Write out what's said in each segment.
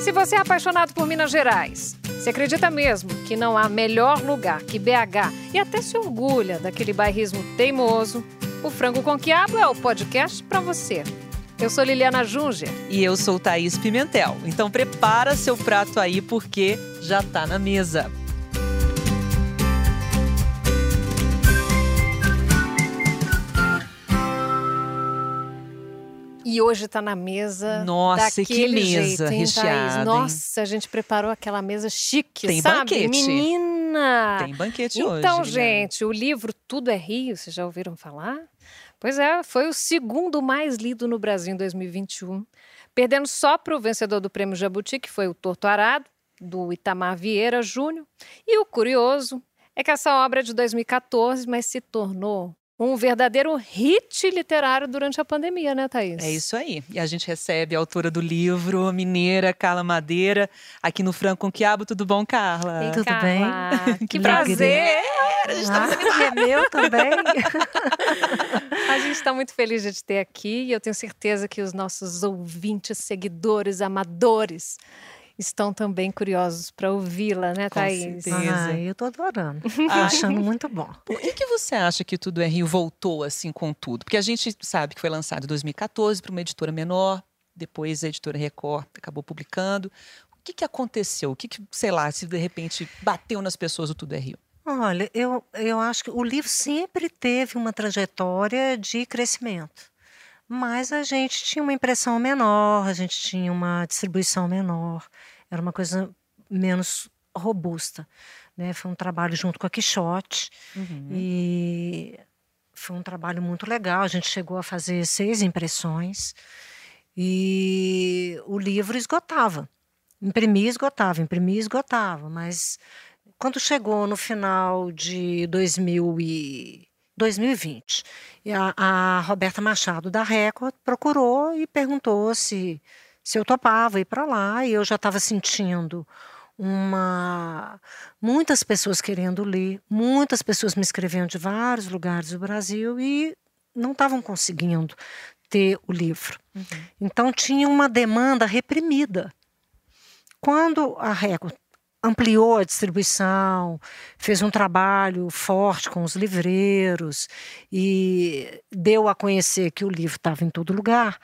Se você é apaixonado por Minas Gerais, se acredita mesmo que não há melhor lugar que BH e até se orgulha daquele bairrismo teimoso, o Frango com Quiabo é o podcast para você. Eu sou Liliana Junger. E eu sou Thaís Pimentel. Então prepara seu prato aí porque já tá na mesa. E hoje está na mesa. Nossa, que mesa jeito, recheada. Nossa, a gente preparou aquela mesa chique, Tem sabe? banquete. Menina! Tem banquete então, hoje. Então, gente, o livro Tudo é Rio, vocês já ouviram falar? Pois é, foi o segundo mais lido no Brasil em 2021, perdendo só para o vencedor do Prêmio Jabuti, que foi o Torto Arado, do Itamar Vieira Júnior. E o curioso é que essa obra é de 2014, mas se tornou um verdadeiro hit literário durante a pandemia, né, Thaís? É isso aí. E a gente recebe a autora do livro, a mineira Carla Madeira, aqui no Franco com Quiabo. Tudo bom, Carla? Tudo Carla, bem? Que Alegria. prazer! Ah, é meu também. A gente está muito feliz de te ter aqui e eu tenho certeza que os nossos ouvintes, seguidores, amadores estão também curiosos para ouvi-la, né, Com Thaís? certeza. Ah, eu tô adorando. Tô Ah. achando muito bom. Por que, que você acha que Tudo é Rio voltou assim com tudo? Porque a gente sabe que foi lançado em 2014 para uma editora menor, depois a editora Record acabou publicando. O que, que aconteceu? O que, que, sei lá, se de repente bateu nas pessoas o Tudo é Rio? Olha, eu, eu acho que o livro sempre teve uma trajetória de crescimento. Mas a gente tinha uma impressão menor, a gente tinha uma distribuição menor, era uma coisa menos robusta. Né? Foi um trabalho junto com a Quixote. Uhum. E foi um trabalho muito legal. A gente chegou a fazer seis impressões e o livro esgotava. Imprimia, esgotava, imprimia, esgotava. Mas quando chegou no final de 2000 e 2020, e a, a Roberta Machado da Record procurou e perguntou se, se eu topava ir para lá. E eu já estava sentindo uma muitas pessoas querendo ler, muitas pessoas me escrevendo de vários lugares do Brasil e não estavam conseguindo ter o livro. Uhum. Então tinha uma demanda reprimida. Quando a Record ampliou a distribuição, fez um trabalho forte com os livreiros e deu a conhecer que o livro estava em todo lugar,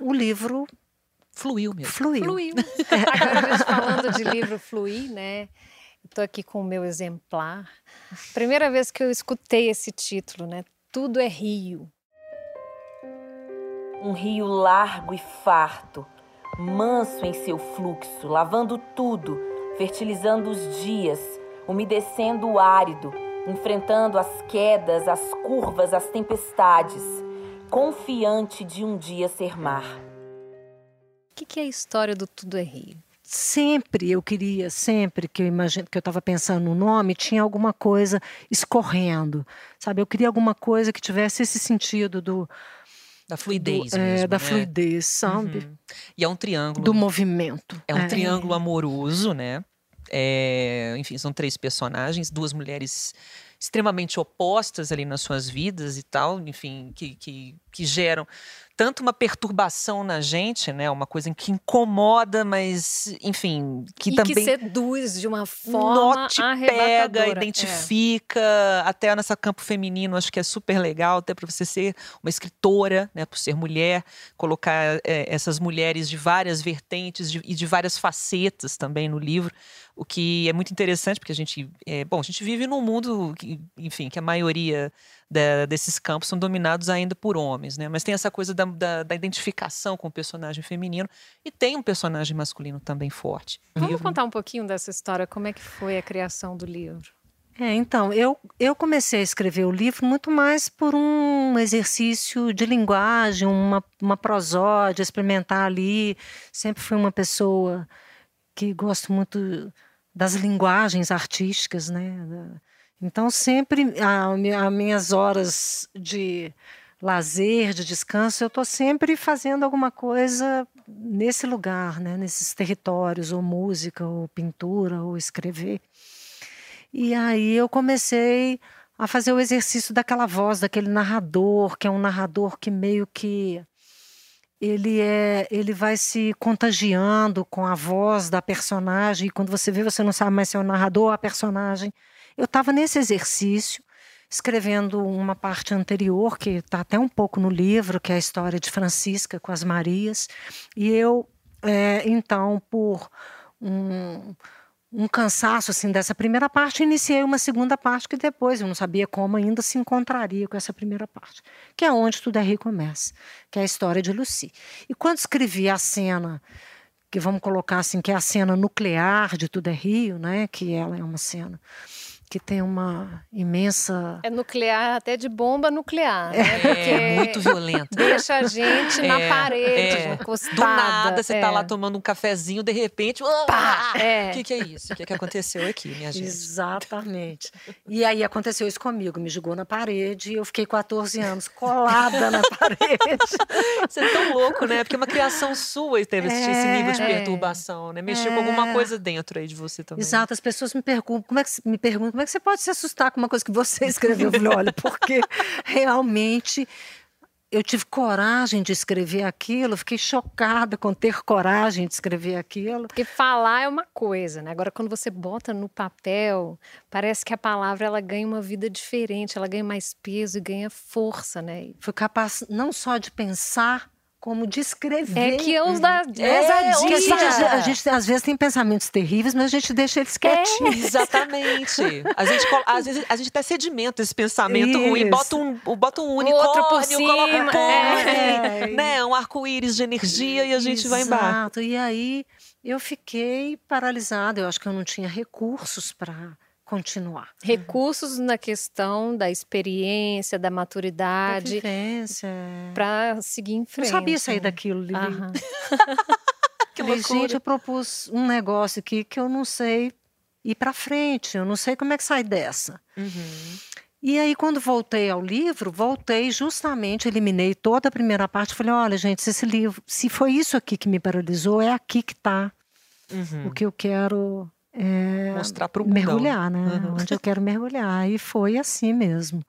o livro Fluiu mesmo. fluiu. Fluiu. Agora, a gente falando de livro fluir, né? Estou aqui com o meu exemplar. Primeira vez que eu escutei esse título, né? Tudo é Rio. Um rio largo e farto, manso em seu fluxo, lavando tudo, fertilizando os dias, umedecendo o árido, enfrentando as quedas, as curvas, as tempestades, confiante de um dia ser mar. O que, que é a história do Tudo é Rio? sempre eu queria, sempre que eu imagino que eu estava pensando no nome, tinha alguma coisa escorrendo, sabe? Eu queria alguma coisa que tivesse esse sentido do, Da fluidez do, é, mesmo, da né? fluidez, sabe? Uhum. E é um triângulo. Do movimento. É um triângulo amoroso, né? É, enfim, são três personagens, duas mulheres extremamente opostas ali nas suas vidas e tal, enfim, que, que, que geram tanto uma perturbação na gente, né? Uma coisa que incomoda, mas, enfim, que e também que seduz de uma forma nó te pega. É. identifica, até nessa campo feminino, acho que é super legal, até para você ser uma escritora, né, por ser mulher, colocar é, essas mulheres de várias vertentes de- e de várias facetas também no livro, o que é muito interessante, porque a gente, é, bom, a gente vive num mundo, que, enfim, que a maioria da- desses campos são dominados ainda por homens, né, mas tem essa coisa da, da- da identificação com o personagem feminino e tem um personagem masculino também forte. Vamos Livro- contar um pouquinho dessa história, como é que foi a criação do livro? É, então, eu, eu comecei a escrever o livro muito mais por um exercício de linguagem, uma, uma prosódia, experimentar ali. Sempre fui uma pessoa que gosto muito das linguagens artísticas, né? Então, sempre, as minhas horas de lazer, de descanso, eu estou sempre fazendo alguma coisa nesse lugar, né? nesses territórios, ou música, ou pintura, ou escrever. E aí eu comecei a fazer o exercício daquela voz, daquele narrador, que é um narrador que meio que ele é ele vai se contagiando com a voz da personagem e quando você vê você não sabe mais se é o narrador ou a personagem. Eu estava nesse exercício escrevendo uma parte anterior que está até um pouco no livro que é a história de Francisca com as Marias. E eu é, então por um um cansaço assim dessa primeira parte, iniciei uma segunda parte que depois eu não sabia como ainda se encontraria com essa primeira parte, que é onde tudo é começa, que é a história de Lucy. E quando escrevi a cena que vamos colocar assim, que é a cena nuclear de Tudo é Rio, né? Que ela é uma cena que tem uma imensa. É nuclear, até de bomba nuclear. Né? É, Porque muito violento. Deixa a gente é, na parede, é. encostada. Do nada, você é. tá lá tomando um cafezinho, de repente. Pá! O é. que, que é isso? O que, que aconteceu aqui, minha gente? Exatamente. E aí aconteceu isso comigo, me jogou na parede e eu fiquei 14 anos colada na parede. Você é tão louco, né? Porque uma criação sua teve esse é. nível de perturbação, né? Mexeu com alguma coisa dentro aí de você também. Exato, as pessoas me perguntam, como é que me perguntam como é que você pode se assustar com uma coisa que você escreveu? Eu falei, olha, porque realmente eu tive coragem de escrever aquilo, fiquei chocada com ter coragem de escrever aquilo. Porque falar é uma coisa, né? Agora, quando você bota no papel, parece que a palavra ela ganha uma vida diferente, ela ganha mais peso e ganha força, né? Fui capaz não só de pensar, como descrever. É que os da é, a, gente, a, gente, às vezes tem pensamentos terríveis, mas a gente deixa eles quietinhos. É, exatamente. a gente, às vezes a gente até sedimenta esse pensamento Isso. ruim, bota um, bota um unicórnio, Outro por cima, coloca um é. né, um arco-íris de energia e a gente Exato. vai embora. Exato. E aí eu fiquei paralisada. Eu acho que eu não tinha recursos para continuar. Recursos na questão da experiência, da maturidade. Para seguir em frente. Não sabia sair daquilo, Lili. que loucura. gente, eu propus um negócio aqui que eu não sei ir para frente, eu não sei como é que sai dessa. Uhum. E aí, quando voltei ao livro, voltei justamente, eliminei toda a primeira parte. Falei: olha, gente, se esse livro, se foi isso aqui que me paralisou, é aqui que está uhum. o que eu quero é, mostrar para o mergulhar, né? Uhum. Onde eu quero mergulhar. E foi assim mesmo.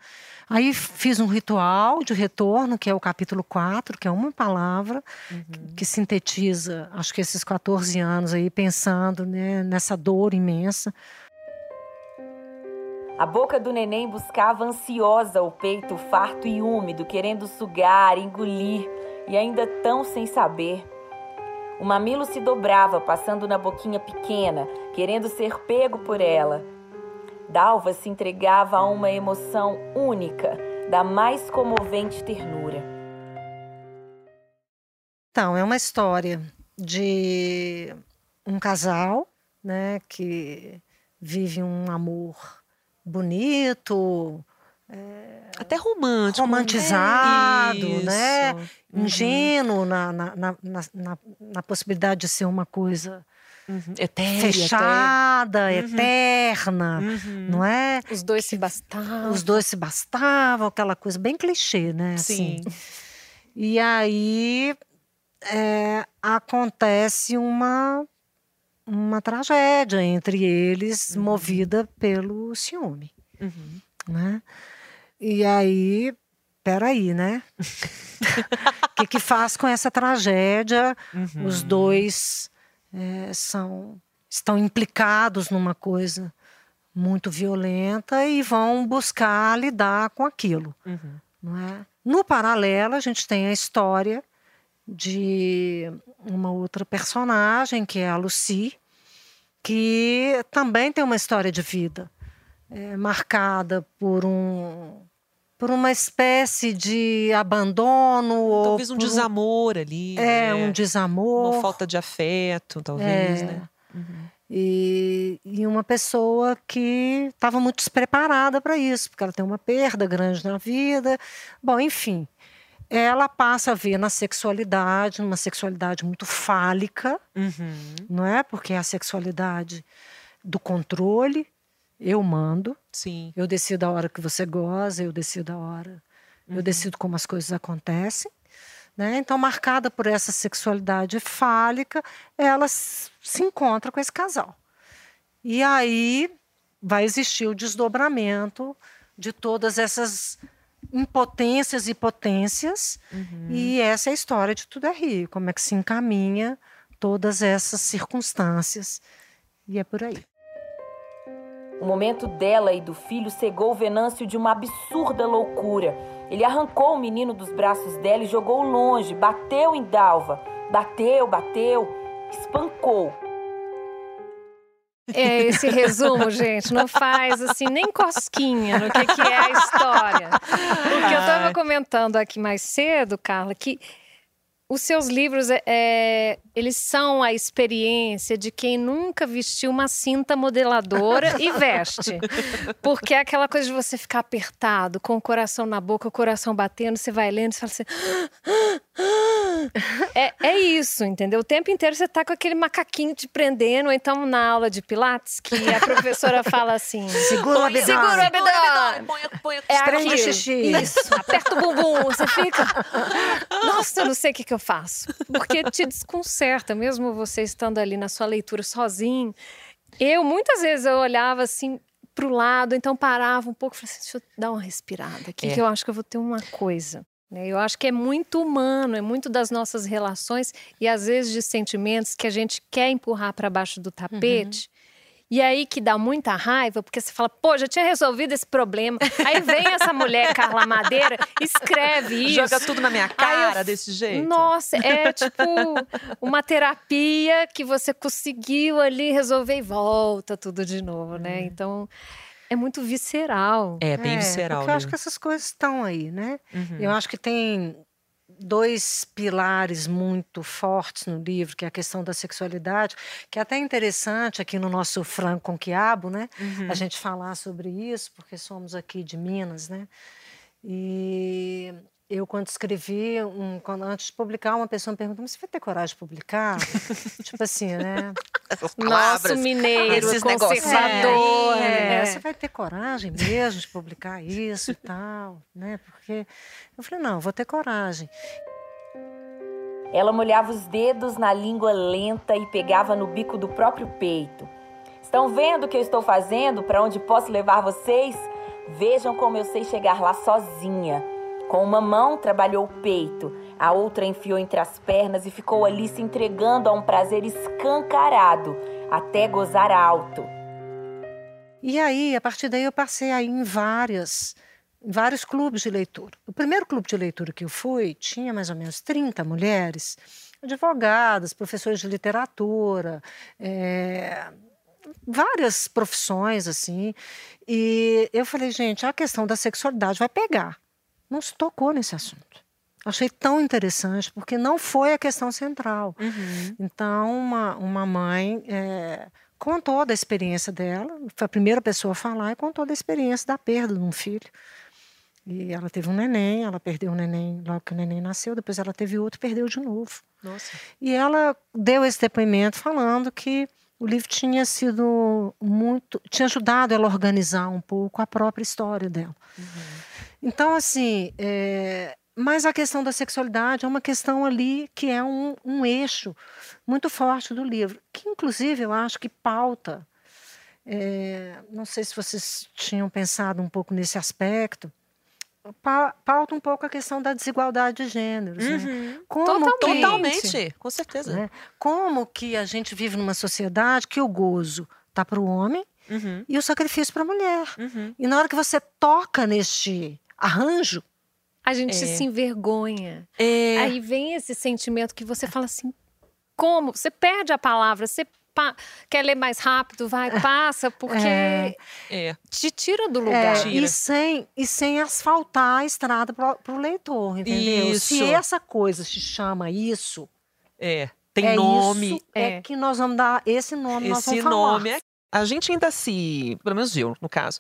Aí fiz um ritual de retorno, que é o capítulo 4, que é uma palavra uhum. que, que, sintetiza, acho que esses 14 anos aí, pensando né, nessa dor imensa. A boca do neném buscava ansiosa o peito farto e úmido, querendo sugar, engolir, e ainda tão sem saber. O mamilo se dobrava, passando na boquinha pequena, querendo ser pego por ela. Dalva se entregava a uma emoção única, da mais comovente ternura. Então, é uma história de um casal, né, que vive um amor bonito, até romântico. Romantizado, é né? Uhum. Ingênuo na, na, na, na, na possibilidade de ser uma coisa. Uhum. Etérea, fechada, uhum. eterna, uhum. não é? Os dois se bastavam. Os dois se bastavam, aquela coisa bem clichê, né? Sim. Assim. E aí é, acontece uma uma tragédia entre eles, uhum. movida pelo ciúme, uhum. né? E aí, peraí, né? O que, que faz com essa tragédia? Uhum. Os dois é, são estão implicados numa coisa muito violenta e vão buscar lidar com aquilo. Uhum. Não é? No paralelo, a gente tem a história de uma outra personagem, que é a Lucy, que também tem uma história de vida é, marcada por um por uma espécie de abandono talvez um desamor ali é né? um desamor uma falta de afeto talvez é. né uhum. e, e uma pessoa que estava muito despreparada para isso porque ela tem uma perda grande na vida bom enfim ela passa a ver na sexualidade uma sexualidade muito fálica uhum. não é porque é a sexualidade do controle eu mando. Sim. Eu decido a hora que você goza, eu decido a hora. Uhum. Eu decido como as coisas acontecem. Né? Então, marcada por essa sexualidade fálica, ela se encontra com esse casal. E aí vai existir o desdobramento de todas essas impotências e potências. Uhum. E essa é a história de Tudo é Rio, como é que se encaminha todas essas circunstâncias. E é por aí. O momento dela e do filho cegou Venâncio de uma absurda loucura. Ele arrancou o menino dos braços dela e jogou longe, bateu em Dalva. Bateu, bateu, espancou. É, esse resumo, gente, não faz assim nem cosquinha no que, que é a história. Porque eu estava comentando aqui mais cedo, Carla, que os seus livros, é, é, eles são a experiência de quem nunca vestiu uma cinta modeladora e veste. Porque é aquela coisa de você ficar apertado, com o coração na boca, o coração batendo, você vai lendo e fala assim. É, é isso, entendeu? O tempo inteiro você tá com aquele macaquinho te prendendo, ou então na aula de Pilates, que a professora fala assim: segura o abdômen. Segura o abdômen. Põe, põe, é aqui. xixi. Isso, aperta o bumbum, você fica. Nossa, eu não sei o que, que eu faço. Porque te desconcerta, mesmo você estando ali na sua leitura sozinho. Eu, muitas vezes, eu olhava assim para o lado, então parava um pouco e falava assim: deixa eu dar uma respirada aqui, é. que eu acho que eu vou ter uma coisa. Né? Eu acho que é muito humano, é muito das nossas relações e às vezes de sentimentos que a gente quer empurrar para baixo do tapete. Uhum. E aí que dá muita raiva, porque você fala, pô, já tinha resolvido esse problema. Aí vem essa mulher, Carla Madeira, escreve isso. Joga tudo na minha cara eu, desse jeito. Nossa, é tipo uma terapia que você conseguiu ali resolver e volta tudo de novo, né? Uhum. Então é muito visceral. É, bem é, visceral. Porque eu acho que essas coisas estão aí, né? Uhum. Eu acho que tem dois pilares muito fortes no livro, que é a questão da sexualidade, que é até interessante aqui no nosso Franco com Quiabo, né? Uhum. A gente falar sobre isso, porque somos aqui de Minas, né? E eu, quando escrevi, um, quando, antes de publicar, uma pessoa me perguntou: você vai ter coragem de publicar? tipo assim, né? Nosso mineiro, Esses conservador. É, é. Você vai ter coragem mesmo de publicar isso e tal, né? Porque eu falei: não, vou ter coragem. Ela molhava os dedos na língua lenta e pegava no bico do próprio peito. Estão vendo o que eu estou fazendo? Para onde posso levar vocês? Vejam como eu sei chegar lá sozinha. Com uma mão trabalhou o peito, a outra enfiou entre as pernas e ficou ali se entregando a um prazer escancarado, até gozar alto. E aí, a partir daí, eu passei aí em várias, vários clubes de leitura. O primeiro clube de leitura que eu fui tinha mais ou menos 30 mulheres, advogadas, professores de literatura, é, várias profissões assim. E eu falei, gente, a questão da sexualidade vai pegar não se tocou nesse assunto. Achei tão interessante, porque não foi a questão central. Uhum. Então, uma, uma mãe é, contou da experiência dela, foi a primeira pessoa a falar e contou da experiência da perda de um filho. E ela teve um neném, ela perdeu o neném logo que o neném nasceu, depois ela teve outro, perdeu de novo. Nossa. E ela deu esse depoimento falando que o livro tinha sido muito, tinha ajudado ela a organizar um pouco a própria história dela. Uhum. Então, assim, é, mas a questão da sexualidade é uma questão ali que é um, um eixo muito forte do livro, que inclusive eu acho que pauta. É, não sei se vocês tinham pensado um pouco nesse aspecto. Pauta um pouco a questão da desigualdade de gêneros. Né? Uhum. Né? Como Totalmente. Que, Totalmente, com certeza. Né? Como que a gente vive numa sociedade que o gozo está para o homem uhum. e o sacrifício para a mulher. Uhum. E na hora que você toca neste arranjo. A gente é. se envergonha. É. Aí vem esse sentimento que você fala assim: como? Você perde a palavra, você quer ler mais rápido, vai, passa, porque é. é. te tira do lugar. É, e, sem, e sem asfaltar a estrada para o leitor, entendeu? Isso. Se essa coisa se chama isso. É. Tem é nome. Isso, é. que nós vamos dar esse nome. Esse nome é. A gente ainda se, pelo menos eu, no caso,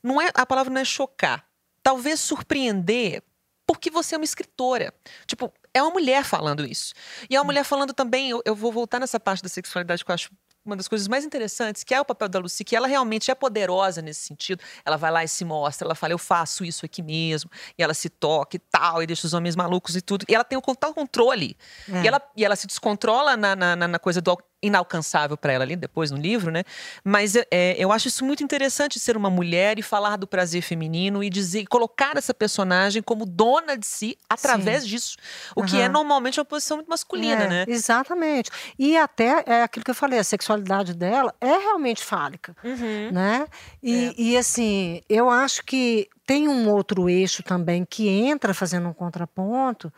não é a palavra não é chocar, talvez surpreender porque você é uma escritora. Tipo, é uma mulher falando isso. E é uma mulher falando também, eu, eu, vou voltar nessa parte da sexualidade que eu acho uma das coisas mais interessantes, que é o papel da Lucy, que ela realmente é poderosa nesse sentido. Ela vai lá e se mostra, ela fala, eu faço isso aqui mesmo, e ela se toca e tal, e deixa os homens malucos e tudo. E ela tem o total controle. É. E, ela, e ela se descontrola na, na, na coisa do inalcançável para ela ali depois no livro, né? Mas é, eu acho isso muito interessante ser uma mulher e falar do prazer feminino e dizer, colocar essa personagem como dona de si através Sim. disso, o uhum. que é normalmente uma posição muito masculina, é, né? Exatamente. E até é aquilo que eu falei, a sexualidade dela é realmente fálica, uhum. né? E, é. e assim, eu acho que tem um outro eixo também que entra fazendo um contraponto,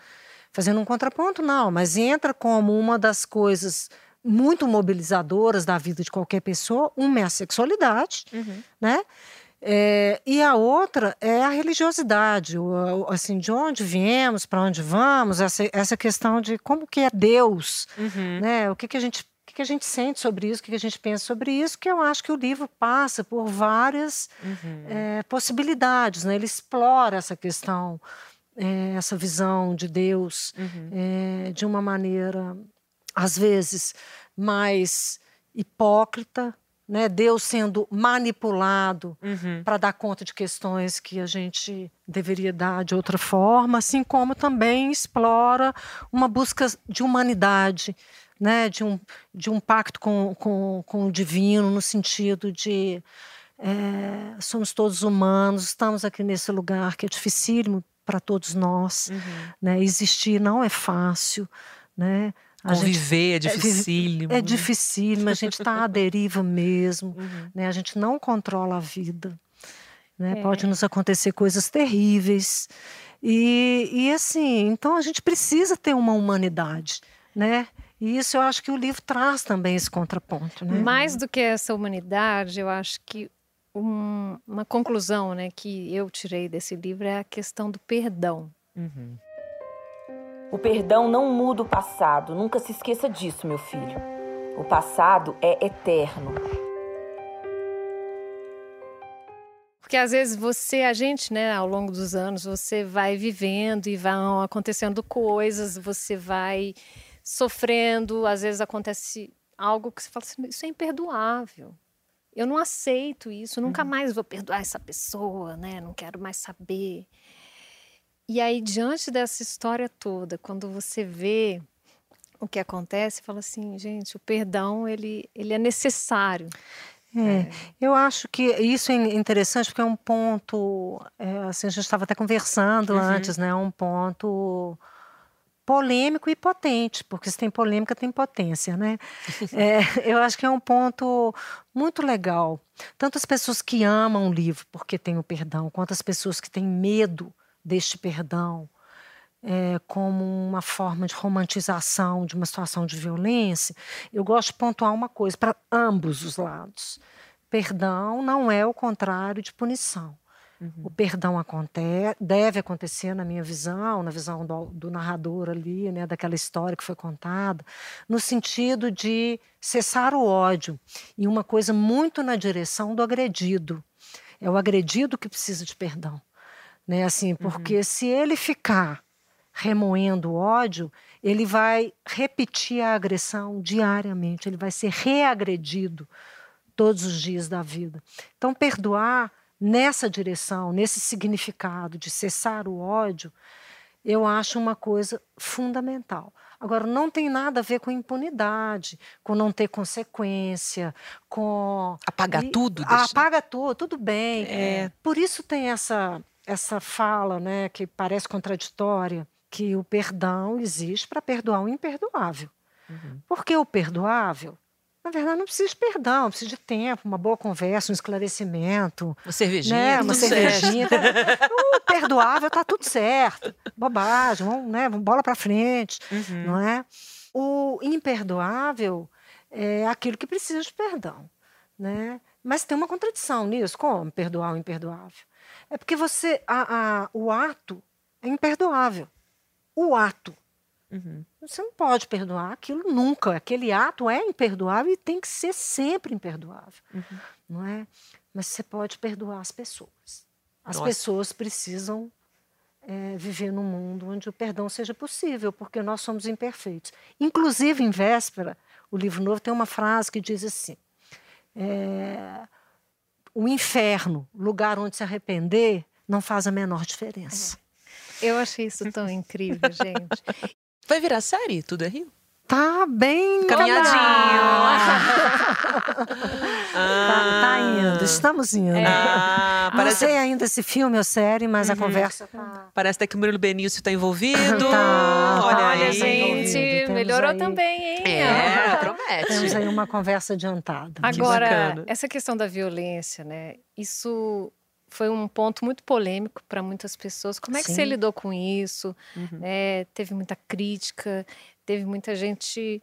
fazendo um contraponto não, mas entra como uma das coisas muito mobilizadoras da vida de qualquer pessoa. Uma é a sexualidade, uhum. né? É, e a outra é a religiosidade, o, assim, de onde viemos, para onde vamos, essa, essa questão de como que é Deus, uhum. né? O que, que a gente o que, a gente sente sobre isso, o que, que a gente pensa sobre isso, que eu acho que o livro passa por várias uhum. é, possibilidades, né? Ele explora essa questão, é, essa visão de Deus uhum. é, de uma maneira às vezes mais hipócrita, né? Deus sendo manipulado uhum. para dar conta de questões que a gente deveria dar de outra forma, assim como também explora uma busca de humanidade, né? de, um, de um pacto com, com, com o divino, no sentido de é, somos todos humanos, estamos aqui nesse lugar que é dificílimo para todos nós. Uhum. Né? Existir não é fácil. Né? A Conviver é gente, é dificílimo. É, é dificílimo, a gente está à deriva mesmo. Uhum. Né? A gente não controla a vida. Né? É. Pode nos acontecer coisas terríveis. E, e assim, então a gente precisa ter uma humanidade, né? E isso eu acho que o livro traz também esse contraponto. Né? Mais do que essa humanidade, eu acho que um, uma conclusão né, que eu tirei desse livro é a questão do perdão. Uhum. O perdão não muda o passado, nunca se esqueça disso, meu filho. O passado é eterno. Porque às vezes você, a gente, né, ao longo dos anos, você vai vivendo e vão acontecendo coisas, você vai sofrendo, às vezes acontece algo que você fala assim, isso é imperdoável. Eu não aceito isso, nunca uhum. mais vou perdoar essa pessoa, né? Não quero mais saber. E aí, diante dessa história toda, quando você vê o que acontece, fala assim, gente, o perdão ele, ele é necessário. É, é. Eu acho que isso é interessante porque é um ponto, é, assim, a gente estava até conversando uhum. antes, né? É um ponto polêmico e potente, porque se tem polêmica tem potência, né? é, eu acho que é um ponto muito legal. Tanto as pessoas que amam o livro porque tem o perdão, quanto as pessoas que têm medo deste perdão é, como uma forma de romantização de uma situação de violência, eu gosto de pontuar uma coisa para ambos os lados. Perdão não é o contrário de punição. Uhum. O perdão acontece, deve acontecer, na minha visão, na visão do, do, narrador ali, né, daquela história que foi contada, no sentido de cessar o ódio e uma coisa muito na direção do agredido. É o agredido que precisa de perdão né? Assim, porque uhum. se ele ficar remoendo o ódio, ele vai repetir a agressão diariamente, ele vai ser reagredido todos os dias da vida. Então, perdoar nessa direção, nesse significado de cessar o ódio, eu acho uma coisa fundamental. Agora, não tem nada a ver com impunidade, com não ter consequência, com. Apagar e, tudo? Deixa... Apaga tudo, tudo bem. É. Por isso tem essa essa fala, né, que parece contraditória, que o perdão existe para perdoar o imperdoável. Uhum. Porque o perdoável, na verdade, não precisa de perdão, precisa de tempo, uma boa conversa, um esclarecimento. Uma cervejinha. Né? Uma cervejinha. o perdoável está tudo certo. Bobagem, vamos, né? vamos bola para frente. Uhum. Não é? O imperdoável é aquilo que precisa de perdão. Né? Mas tem uma contradição nisso. Como perdoar o imperdoável? É porque você. A, a, o ato é imperdoável. O ato. Uhum. Você não pode perdoar aquilo nunca. Aquele ato é imperdoável e tem que ser sempre imperdoável. Uhum. Não é? Mas você pode perdoar as pessoas. As Nossa. pessoas precisam é, viver num mundo onde o perdão seja possível, porque nós somos imperfeitos. Inclusive, em véspera, o livro novo tem uma frase que diz assim: é, o inferno, lugar onde se arrepender, não faz a menor diferença. Eu achei isso tão incrível, gente. Vai virar série? Tudo é Rio? Tá bem Caminhadinho. tá, tá indo, estamos indo. Ah, Não parece, sei ainda se filme ou série, mas a conversa tá. parece até que o Murilo Benício está envolvido. Tá. Olha Olha, aí. gente, Temos melhorou aí- também, hein? É, Temos promete. aí uma conversa adiantada. Agora, essa questão da violência, né? Isso foi um ponto muito polêmico para muitas pessoas. Como é que você Sim. lidou com isso? Uhum. né? Teve muita crítica, teve muita gente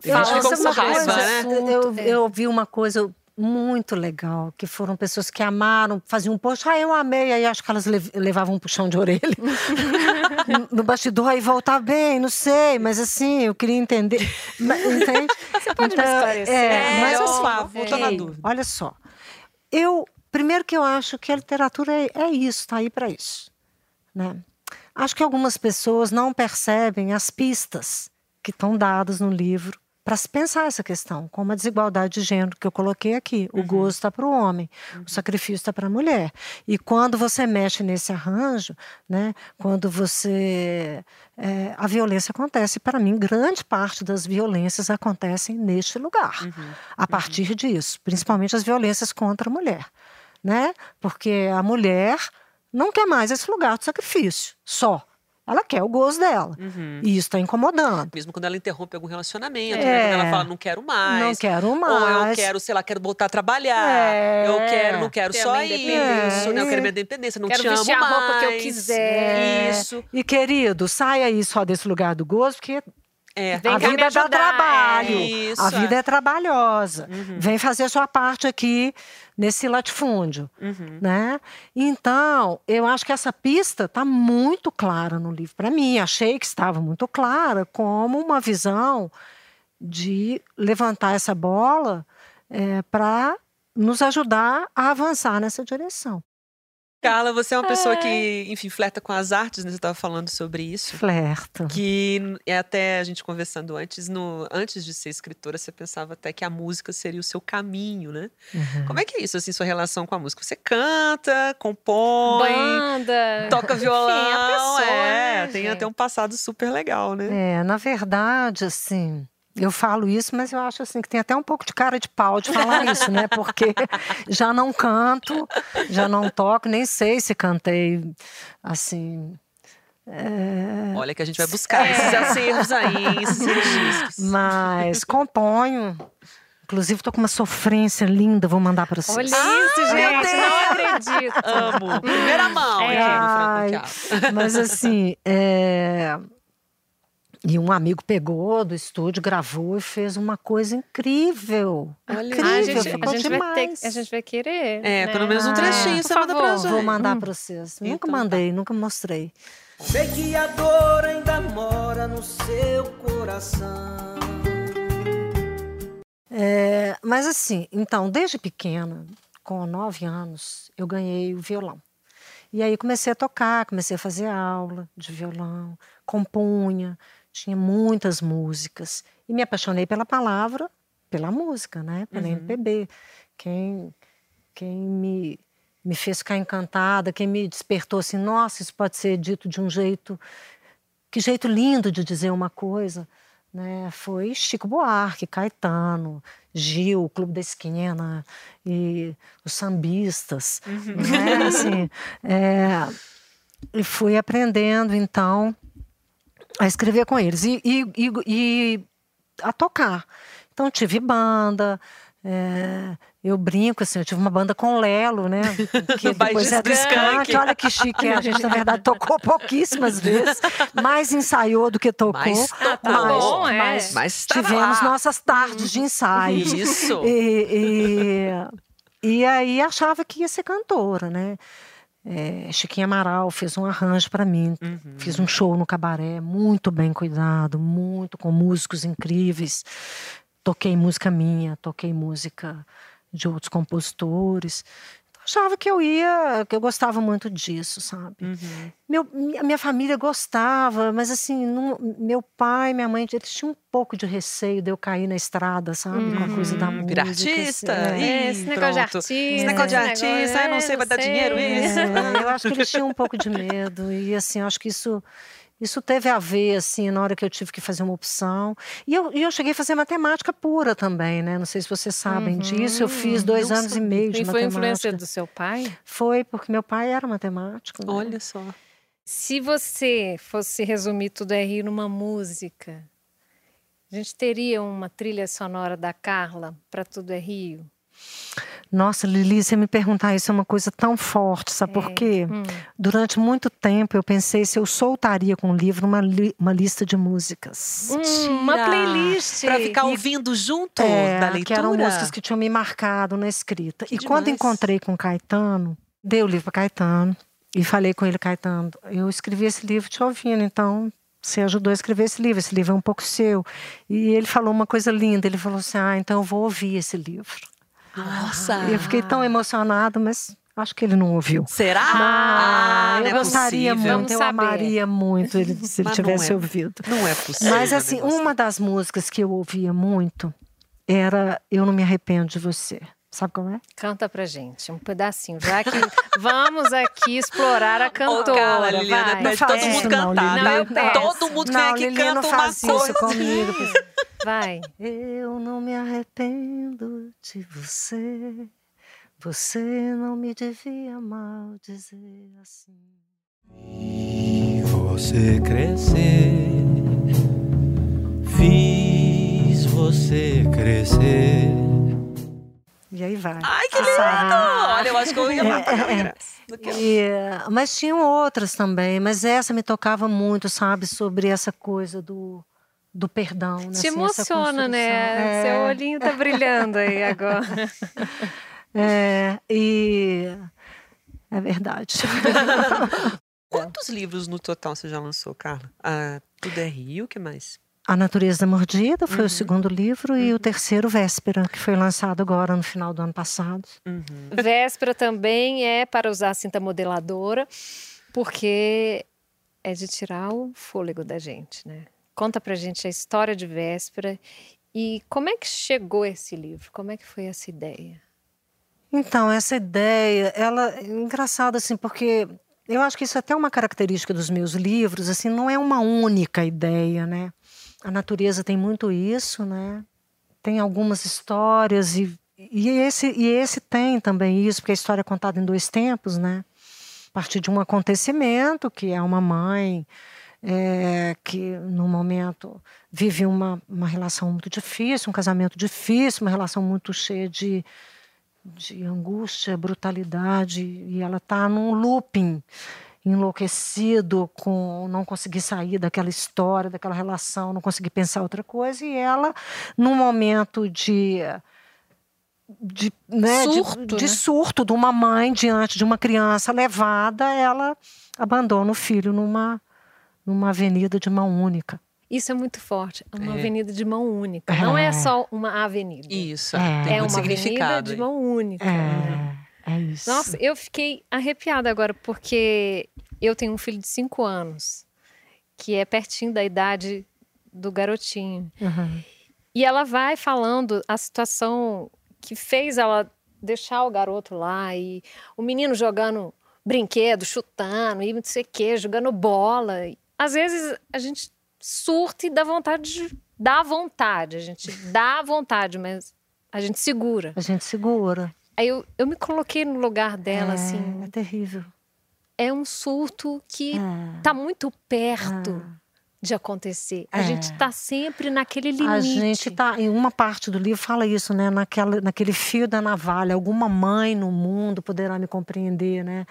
Tem gente que sobre raiva, né? Eu, É. eu vi uma coisa muito legal, que foram pessoas que amaram, faziam um post, ah, eu amei, aí acho que elas lev- levavam um puxão de orelha no bastidor, aí voltar bem, não sei, mas assim, eu queria entender, Mas, entende? Você pode me esclarecer? É, mas É, assim, Fá, vou tô na ok, dúvida. olha só, eu, primeiro que eu acho que a literatura é, é isso, está aí para isso, né? Acho que algumas pessoas não percebem as pistas que estão dadas no livro para se pensar essa questão, como a desigualdade de gênero que eu coloquei aqui. O gozo está para o homem, o sacrifício está para a mulher. E quando você mexe nesse arranjo, né, quando você. é, a violência acontece. Para mim, grande parte das violências acontecem neste lugar, a partir disso, principalmente as violências contra a mulher. Né? Porque a mulher não quer mais esse lugar de sacrifício, só. Ela quer o gozo dela. Uhum. E isso está incomodando. Mesmo quando ela interrompe algum relacionamento, É. né? Quando ela fala, não quero mais. Não quero mais. Ou eu quero, sei lá, quero voltar a trabalhar. É. Eu quero, não quero Ter a só minha independência. isso, né? Eu quero minha independência, não Quero te amo vestir a mais. roupa que eu quiser. Isso. E querido, sai aí só desse lugar do gozo, porque É. A vida dá ajudar, trabalho. é. Isso, a vida é, trabalhosa. Uhum. Vem fazer a sua parte aqui nesse latifúndio. Uhum. Né? Então, eu acho que essa pista está muito clara no livro. Para mim, achei que estava muito clara como uma visão de levantar essa bola para nos ajudar a avançar nessa direção. Carla, você é uma pessoa que, enfim, flerta com as artes, né? Você estava falando sobre isso. Flerto. Que é até a gente conversando antes, no, antes de ser escritora, você pensava até que a música seria o seu caminho, né? Uhum. Como é que é isso, assim, sua relação com a música? Você canta, compõe, Banda. toca violão, Enfim, a pessoa, é, né, tem gente? até um passado super legal, né? É, na verdade, assim, eu falo isso, mas eu acho assim que tem até um pouco de cara de pau de falar isso, né? Porque já não canto, já não toco, nem sei se cantei assim. é, Olha que a gente vai buscar esses acervos aí, esses registros. mas componho. Inclusive, tô com uma sofrência linda, vou mandar para vocês. Olha isso, meu gente. Não acredito. Amo. Primeira mão É. Ai. Mas assim, é, e um amigo pegou do estúdio, gravou e fez uma coisa incrível. Olha, incrível, Ah, a, gente, ficou a, gente vai ter, a gente vai querer. É, né? pelo menos um Ah, trechinho por você manda pra gente. Vou mandar para vocês. Nunca Então tá. mandei, nunca mostrei. Sei que a dor ainda mora no seu coração. É, mas assim, então, desde pequena, com nove anos, eu ganhei o violão. E aí comecei a tocar, comecei a fazer aula de violão, compunha, tinha muitas músicas. E me apaixonei pela palavra, pela música, né? Pela MPB. Quem, quem me, me fez ficar encantada, quem me despertou assim, nossa, isso pode ser dito de um jeito que jeito lindo de dizer uma coisa, né? Foi Chico Buarque, Caetano, Gil, o Clube da Esquina e os sambistas, né? Assim, é, e fui aprendendo então a escrever com eles e, e, e, e a tocar. Então tive banda. é, eu brinco assim, eu tive uma banda com Lelo, né? Que depois é do Skank. Olha que chique, é. a gente na verdade tocou pouquíssimas vezes, mais ensaiou do que tocou. Mas tá mas, bom, é. mas Mas tava tivemos lá. nossas tardes de ensaio. Isso. E, e, e aí achava que ia ser cantora, né? É, Chiquinha Amaral fez um arranjo para mim. Uhum. Fiz um show no cabaré, muito bem cuidado, muito com músicos incríveis. Toquei música minha, toquei música de outros compositores. Achava que eu ia, que eu gostava muito disso, sabe? Uhum. Meu, minha minha família gostava, mas assim, não- meu pai, minha mãe, eles tinham um pouco de receio de eu cair na estrada, sabe? Com a coisa da Hum, música. virar assim, artista. é. Ih, É, esse negócio de artista. Esse negócio de artista, ai, não sei, vai dar sei. dinheiro isso. É, eu acho que eles tinham um pouco de medo. E assim, eu acho que isso Isso teve a ver, assim, na hora que eu tive que fazer uma opção. E eu, e eu cheguei a fazer matemática pura também, né? Não sei se vocês sabem uhum, disso. Eu fiz dois anos sabia. e meio de e matemática. foi influência do seu pai? Foi, porque meu pai era matemático. Né? Olha só. Se você fosse resumir tudo aí numa música, a gente teria uma trilha sonora da Carla para Tudo é Rio? Nossa, Lili, você me perguntar isso é uma coisa tão forte, sabe é. por quê? Hum. Durante muito tempo eu pensei se eu soltaria com o livro uma, li uma lista de músicas. Hum, uma playlist. Para ficar e, ouvindo junto é, da leitura? que eram músicas que tinham me marcado na escrita. Que e demais. quando encontrei com Caetano, dei o livro para Caetano e falei com ele, Caetano, eu escrevi esse livro te ouvindo, então você ajudou a escrever esse livro, esse livro é um pouco seu. E ele falou uma coisa linda, ele falou assim, ah, então eu vou ouvir esse livro. Nossa! Eu fiquei tão emocionado, mas acho que ele não ouviu. Será? Ah, eu é gostaria possível. muito, eu amaria muito ele, se ele tivesse é, ouvido. Não é possível. Mas assim, uma das músicas que eu ouvia muito era Eu Não Me Arrependo de Você. Sabe como é? Canta pra gente, um pedacinho. Já que vamos aqui explorar a cantora. Ô, Liliana, vai. pede todo mundo cantar. Não, tá? todo mundo vem aqui Liliana canta uma coisa. comigo. Vai. Eu não me arrependo de você. Você não me devia mal dizer assim. E você crescer, fiz você crescer e aí vai. Ai, que lindo! Olha, eu acho que eu ia matar é, é, Mas tinham outras também, mas essa me tocava muito, sabe? Sobre essa coisa do, do perdão. Né? Te assim, emociona, né? É. Seu olhinho tá brilhando aí agora. É, e é verdade. Quantos livros no total você já lançou, Carla? Ah, Tudo é Rio, o que mais? A Natureza Mordida foi uhum. o segundo livro uhum. e o uhum. terceiro, Véspera, que foi lançado agora no final do ano passado. Uhum. Véspera também é para usar cinta modeladora, porque é de tirar o fôlego da gente, né? Conta pra gente a história de Véspera e como é que chegou esse livro? Como é que foi essa ideia? Então, essa ideia, ela é engraçada assim, porque eu acho que isso é até uma característica dos meus livros, assim, não é uma única ideia, né? A natureza tem muito isso, né? Tem algumas histórias e, e, esse, e esse tem também isso, porque a história é contada em dois tempos, né? A partir de um acontecimento, que é uma mãe é, que, no momento, vive uma, uma relação muito difícil, um casamento difícil, uma relação muito cheia de, de angústia, brutalidade, e ela está num looping enlouquecido com não conseguir sair daquela história, daquela relação, não conseguir pensar outra coisa, e ela, num momento de de, né, surto, de, de né? surto de uma mãe diante de uma criança levada, ela abandona o filho numa, numa avenida de mão única. Isso é muito forte. É uma é. avenida de mão única. É. Não é só uma avenida. Isso. É, é uma avenida de mão única. É. Né? É isso. Nossa, eu fiquei arrepiada agora, porque eu tenho um filho de cinco anos, que é pertinho da idade do garotinho. Uhum. E ela vai falando a situação que fez ela deixar o garoto lá e o menino jogando brinquedo, chutando e não sei o quê, jogando bola. Às vezes a gente surta e dá vontade de. Dá vontade, a gente dá vontade, mas a gente segura. A gente segura. Aí eu, eu me coloquei no lugar dela, é, assim. É terrível. É um surto que está é. muito perto é. de acontecer. A gente está sempre naquele limite. A gente está. Em uma parte do livro fala isso, né? Naquela, naquele fio da navalha. Alguma mãe no mundo poderá me compreender, né?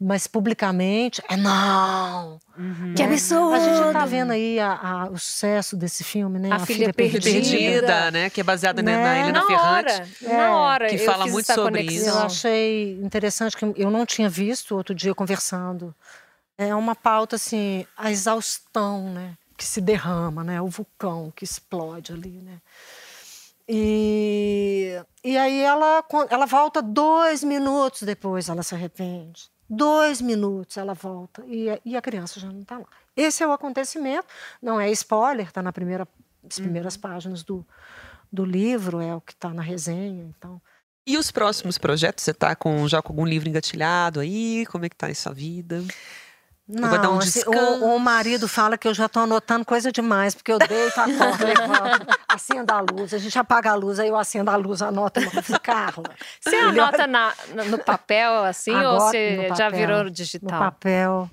Mas publicamente, é não. Uhum. Que absurdo! A gente está vendo aí a, a, o sucesso desse filme, né? A, a filha, filha, perdida. perdida. né? Que é baseada né? na Helena Ferrante. Hora, é. Na hora. Que fala muito sobre conexão. isso. Eu achei interessante que eu não tinha visto outro dia conversando. É uma pauta assim, a exaustão, né? Que se derrama, né? O vulcão que explode ali, né? E, e aí ela, ela volta dois minutos depois, ela se arrepende. Dois minutos ela volta e, e a criança já não está lá. Esse é o acontecimento, não é spoiler, está na primeira, nas primeiras uhum. páginas do, do livro, é o que está na resenha. Então. E os próximos projetos? Você está com, já com algum livro engatilhado aí? Como é que está essa vida? Não, Vai dar um assim, descanso. o, o marido fala que eu já estou anotando coisa demais, porque eu deito, acordo, levanto, acendo a luz, a gente apaga a luz, aí eu acendo a luz, anoto uma coisa, Carla. Você anota na- no papel assim ou Agora, você no já virou No digital? papel,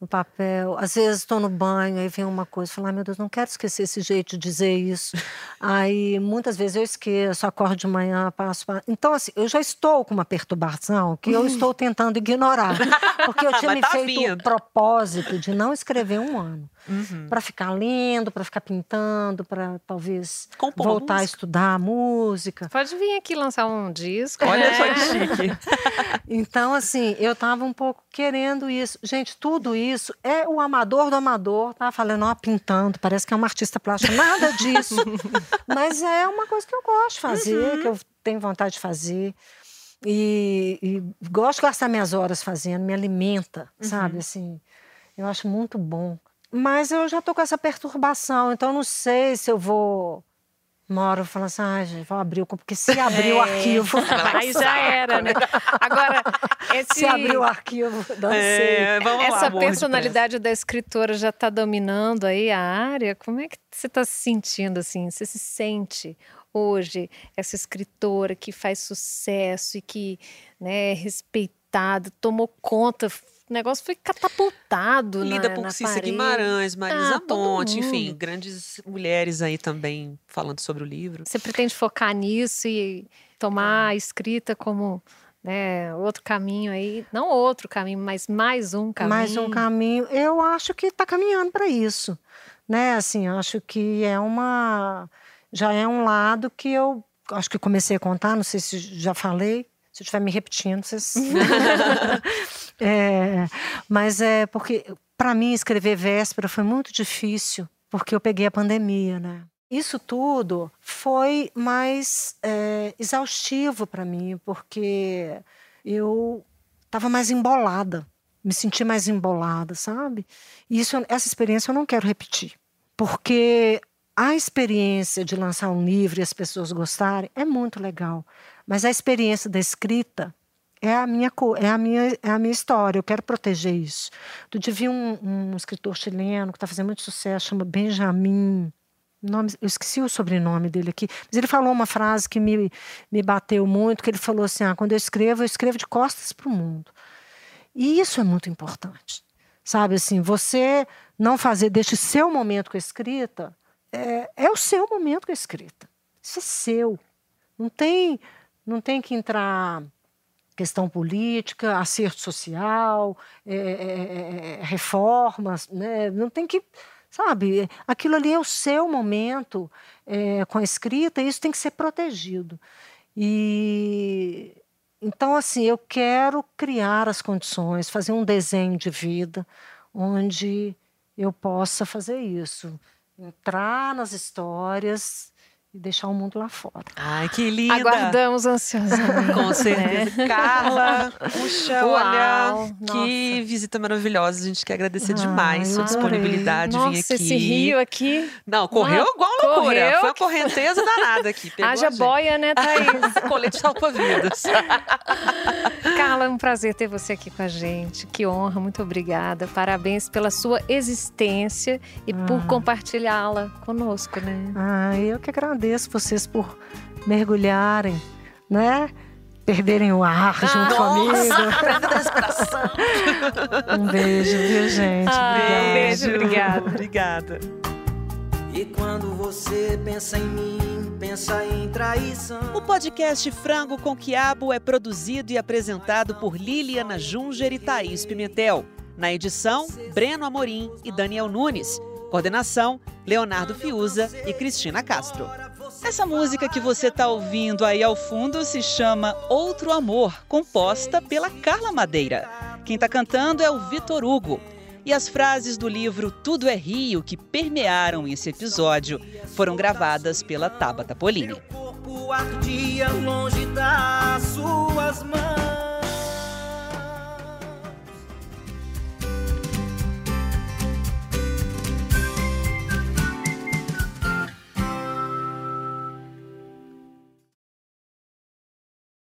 no papel. Às vezes estou no banho, aí vem uma coisa, falo, ai meu Deus, não quero esquecer esse jeito de dizer isso. aí muitas vezes eu esqueço, acordo de manhã, passo. pa- Então, assim, eu já estou com uma perturbação que eu estou tentando ignorar. Porque eu tinha me tá feito o propósito de não escrever um ano. Uhum. Para ficar lendo, para ficar pintando, para talvez Compor voltar a música. estudar música. Pode vir aqui lançar um disco. Olha né? só que chique. Então, assim, eu estava um pouco querendo isso. Gente, tudo isso é o amador do amador, tá falando, ó, pintando, parece que é uma artista plástica. Nada disso. Mas é uma coisa que eu gosto de fazer, que eu tenho vontade de fazer. E, e gosto de gastar minhas horas fazendo, me alimenta, sabe? Assim, eu acho muito bom. Mas eu já tô com essa perturbação, então não sei se eu vou. Eu falo assim, ah, gente, vou abrir o. Porque se abrir o É. arquivo. Aí já era, né? Agora, esse, Se abrir o arquivo, dancei. É, vamos lá, essa de personalidade da escritora já está dominando aí a área? Como é que você está se sentindo assim? Você se sente hoje essa escritora que faz sucesso e que né, é respeitada, tomou conta, o negócio foi catapultado Lida na, por na Cissa parede. Guimarães, Marisa Ah, Monte, enfim, grandes mulheres aí também falando sobre o livro. Você pretende focar nisso e tomar a escrita como né, outro caminho aí? Não outro caminho, mas mais um caminho. Mais um caminho. Eu acho que está caminhando para isso. Né? Assim, acho que é uma. Já é um lado que eu acho que comecei a contar, não sei se já falei. Se eu estiver me repetindo, vocês. É, mas é porque, para mim, escrever véspera foi muito difícil, porque eu peguei a pandemia, né? Isso tudo foi mais é, exaustivo para mim, porque eu estava mais embolada, me senti mais embolada, sabe? E isso, essa experiência eu não quero repetir, porque a experiência de lançar um livro e as pessoas gostarem é muito legal, mas a experiência da escrita é a minha é a minha é a minha história. Eu quero proteger isso. Dia vi um, um escritor chileno que está fazendo muito sucesso, chama Benjamin. Nome, eu esqueci o sobrenome dele aqui, mas ele falou uma frase que me, me bateu muito, que ele falou assim, ah, quando eu escrevo, eu escrevo de costas para o mundo. E isso é muito importante. Sabe assim, você não fazer deste seu momento com a escrita, é, é o seu momento com a escrita. Isso é seu. Não tem, não tem que entrar questão política, acerto social, é, é, é, reformas, né? não tem que, sabe, aquilo ali é o seu momento é, com a escrita e isso tem que ser protegido. E então, assim, eu quero criar as condições, fazer um desenho de vida onde eu possa fazer isso, entrar nas histórias e deixar o mundo lá fora. Ai, que linda! Aguardamos ansiosamente. Com certeza. Carla, puxa, Uau, olha, nossa. que visita maravilhosa. A gente quer agradecer Ah, demais sua disponibilidade de vir Nossa, aqui. esse rio aqui. Não, correu Uma- igual loucura. correu Foi uma que- correnteza danada aqui. Pegou Haja boia, né, Thaís? Colete salva-vidas. Carla, é um prazer ter você aqui com a gente. Que honra, muito obrigada. Parabéns pela sua existência e por Ah. compartilhá-la conosco, né? Ah, eu que agradeço vocês por mergulharem, né? Perderem o ar junto comigo. Um beijo, viu, gente? Ah, Obrigada. um beijo, obrigada. Obrigada. E quando você pensa em mim, pensa em traição. O podcast Frango com Quiabo é produzido e apresentado por Liliana Junger e Thaís Pimentel. Na edição, Breno Amorim e Daniel Nunes. Coordenação, Leonardo Fiuza e Cristina Castro. Essa música que você está ouvindo aí ao fundo se chama Outro Amor, composta pela Carla Madeira. Quem está cantando é o Vitor Hugo. E as frases do livro Tudo é Rio, que permearam esse episódio, foram gravadas pela Tabata Polini.